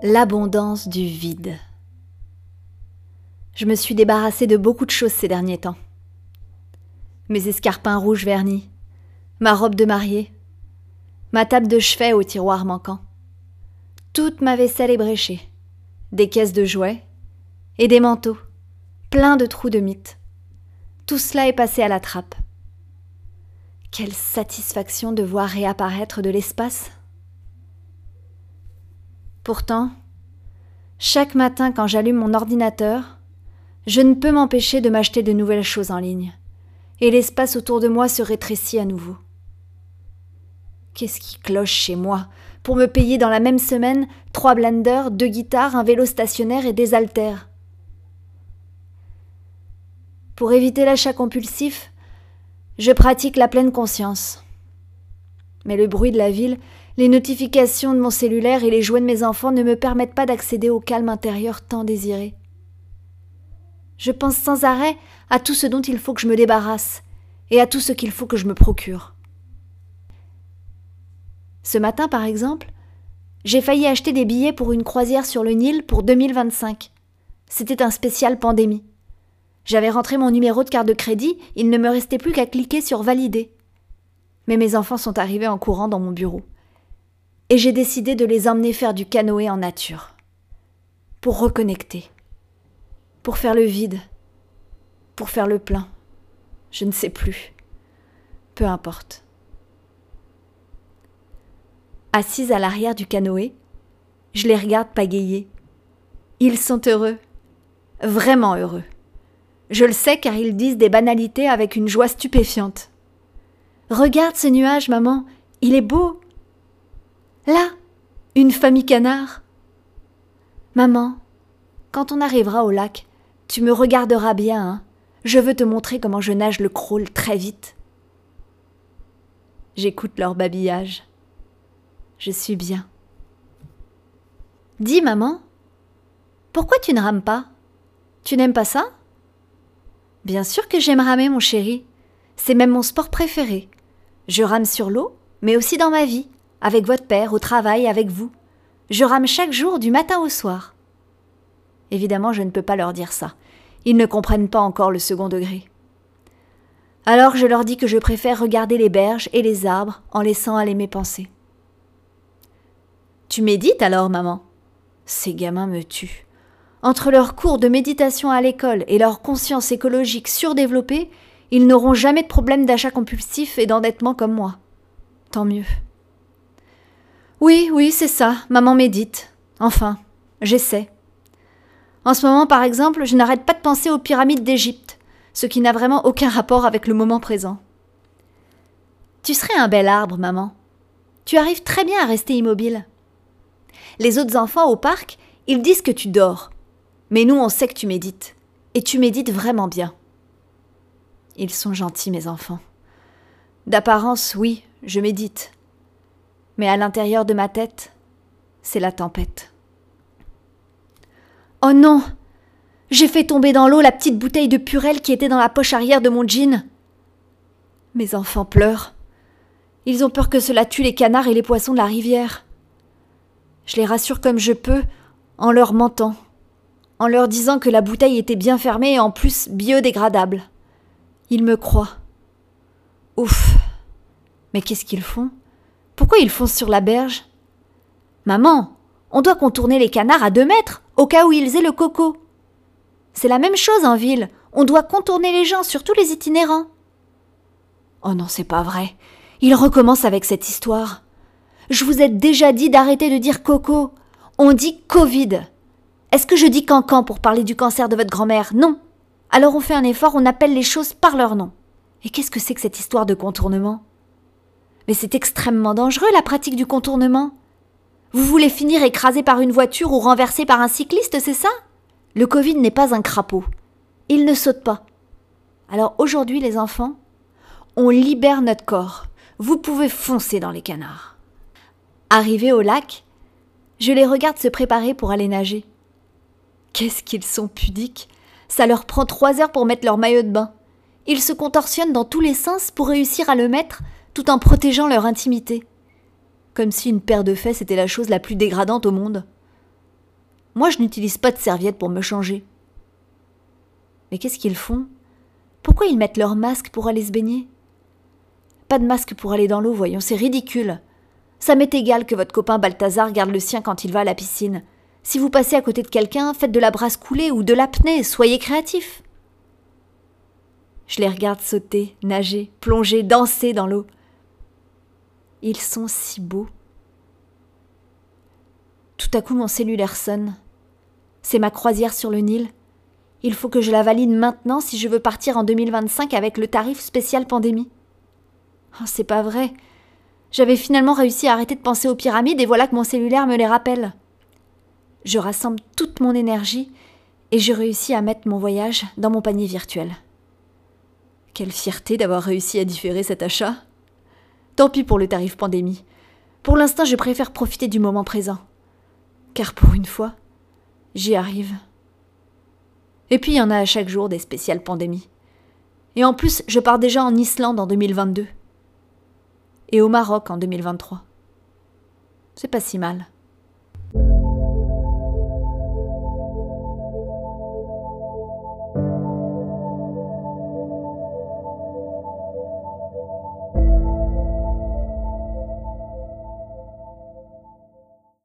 L'abondance du vide. Je me suis débarrassée de beaucoup de choses ces derniers temps. Mes escarpins rouges vernis, ma robe de mariée, ma table de chevet au tiroir manquant. Toute ma vaisselle est bréchée, des caisses de jouets et des manteaux, pleins de trous de mythes. Tout cela est passé à la trappe. Quelle satisfaction de voir réapparaître de l'espace. Pourtant, chaque matin quand j'allume mon ordinateur, je ne peux m'empêcher de m'acheter de nouvelles choses en ligne, et l'espace autour de moi se rétrécit à nouveau. Qu'est-ce qui cloche chez moi? Pour me payer dans la même semaine trois blenders, deux guitares, un vélo stationnaire et des haltères Pour éviter l'achat compulsif, je pratique la pleine conscience. Mais le bruit de la ville, les notifications de mon cellulaire et les jouets de mes enfants ne me permettent pas d'accéder au calme intérieur tant désiré. Je pense sans arrêt à tout ce dont il faut que je me débarrasse et à tout ce qu'il faut que je me procure. Ce matin, par exemple, j'ai failli acheter des billets pour une croisière sur le Nil pour 2025. C'était un spécial pandémie. J'avais rentré mon numéro de carte de crédit, il ne me restait plus qu'à cliquer sur Valider. Mais mes enfants sont arrivés en courant dans mon bureau. Et j'ai décidé de les emmener faire du canoë en nature. Pour reconnecter. Pour faire le vide. Pour faire le plein. Je ne sais plus. Peu importe. Assise à l'arrière du canoë, je les regarde pagayer. Ils sont heureux. Vraiment heureux. Je le sais car ils disent des banalités avec une joie stupéfiante. Regarde ce nuage, maman, il est beau. Là, une famille canard. Maman, quand on arrivera au lac, tu me regarderas bien, hein. Je veux te montrer comment je nage le crawl très vite. J'écoute leur babillage. Je suis bien. Dis, maman, pourquoi tu ne rames pas? Tu n'aimes pas ça? Bien sûr que j'aime ramer, mon chéri. C'est même mon sport préféré. Je rame sur l'eau, mais aussi dans ma vie, avec votre père, au travail, avec vous. Je rame chaque jour, du matin au soir. Évidemment, je ne peux pas leur dire ça. Ils ne comprennent pas encore le second degré. Alors je leur dis que je préfère regarder les berges et les arbres en laissant aller mes pensées. Tu médites alors, maman? Ces gamins me tuent. Entre leurs cours de méditation à l'école et leur conscience écologique surdéveloppée, ils n'auront jamais de problème d'achat compulsif et d'endettement comme moi. Tant mieux. Oui, oui, c'est ça, maman médite. Enfin, j'essaie. En ce moment, par exemple, je n'arrête pas de penser aux pyramides d'Égypte, ce qui n'a vraiment aucun rapport avec le moment présent. Tu serais un bel arbre, maman. Tu arrives très bien à rester immobile. Les autres enfants au parc, ils disent que tu dors, mais nous, on sait que tu médites. Et tu médites vraiment bien. Ils sont gentils, mes enfants. D'apparence, oui, je médite. Mais à l'intérieur de ma tête, c'est la tempête. Oh non J'ai fait tomber dans l'eau la petite bouteille de purelle qui était dans la poche arrière de mon jean. Mes enfants pleurent. Ils ont peur que cela tue les canards et les poissons de la rivière. Je les rassure comme je peux en leur mentant en leur disant que la bouteille était bien fermée et en plus biodégradable. Ils me croient. Ouf. Mais qu'est-ce qu'ils font? Pourquoi ils foncent sur la berge? Maman, on doit contourner les canards à deux mètres, au cas où ils aient le coco. C'est la même chose en ville. On doit contourner les gens, surtout les itinérants. Oh non, c'est pas vrai. Il recommence avec cette histoire. Je vous ai déjà dit d'arrêter de dire coco. On dit Covid. Est-ce que je dis cancan pour parler du cancer de votre grand-mère? Non. Alors on fait un effort, on appelle les choses par leur nom. Et qu'est-ce que c'est que cette histoire de contournement? Mais c'est extrêmement dangereux la pratique du contournement. Vous voulez finir écrasé par une voiture ou renversé par un cycliste, c'est ça? Le Covid n'est pas un crapaud. Il ne saute pas. Alors aujourd'hui, les enfants, on libère notre corps. Vous pouvez foncer dans les canards. Arrivés au lac, je les regarde se préparer pour aller nager. Qu'est-ce qu'ils sont pudiques Ça leur prend trois heures pour mettre leur maillot de bain. Ils se contorsionnent dans tous les sens pour réussir à le mettre tout en protégeant leur intimité. Comme si une paire de fesses était la chose la plus dégradante au monde. Moi, je n'utilise pas de serviette pour me changer. Mais qu'est-ce qu'ils font? Pourquoi ils mettent leur masque pour aller se baigner? Pas de masque pour aller dans l'eau, voyons, c'est ridicule. Ça m'est égal que votre copain Balthazar garde le sien quand il va à la piscine. Si vous passez à côté de quelqu'un, faites de la brasse coulée ou de l'apnée, soyez créatif. Je les regarde sauter, nager, plonger, danser dans l'eau. Ils sont si beaux. Tout à coup, mon cellulaire sonne. C'est ma croisière sur le Nil. Il faut que je la valide maintenant si je veux partir en 2025 avec le tarif spécial pandémie. Oh, c'est pas vrai. J'avais finalement réussi à arrêter de penser aux pyramides et voilà que mon cellulaire me les rappelle. Je rassemble toute mon énergie et je réussis à mettre mon voyage dans mon panier virtuel. Quelle fierté d'avoir réussi à différer cet achat. Tant pis pour le tarif pandémie. Pour l'instant, je préfère profiter du moment présent. Car pour une fois, j'y arrive. Et puis il y en a à chaque jour des spéciales pandémies. Et en plus, je pars déjà en Islande en 2022 et au Maroc en 2023. C'est pas si mal.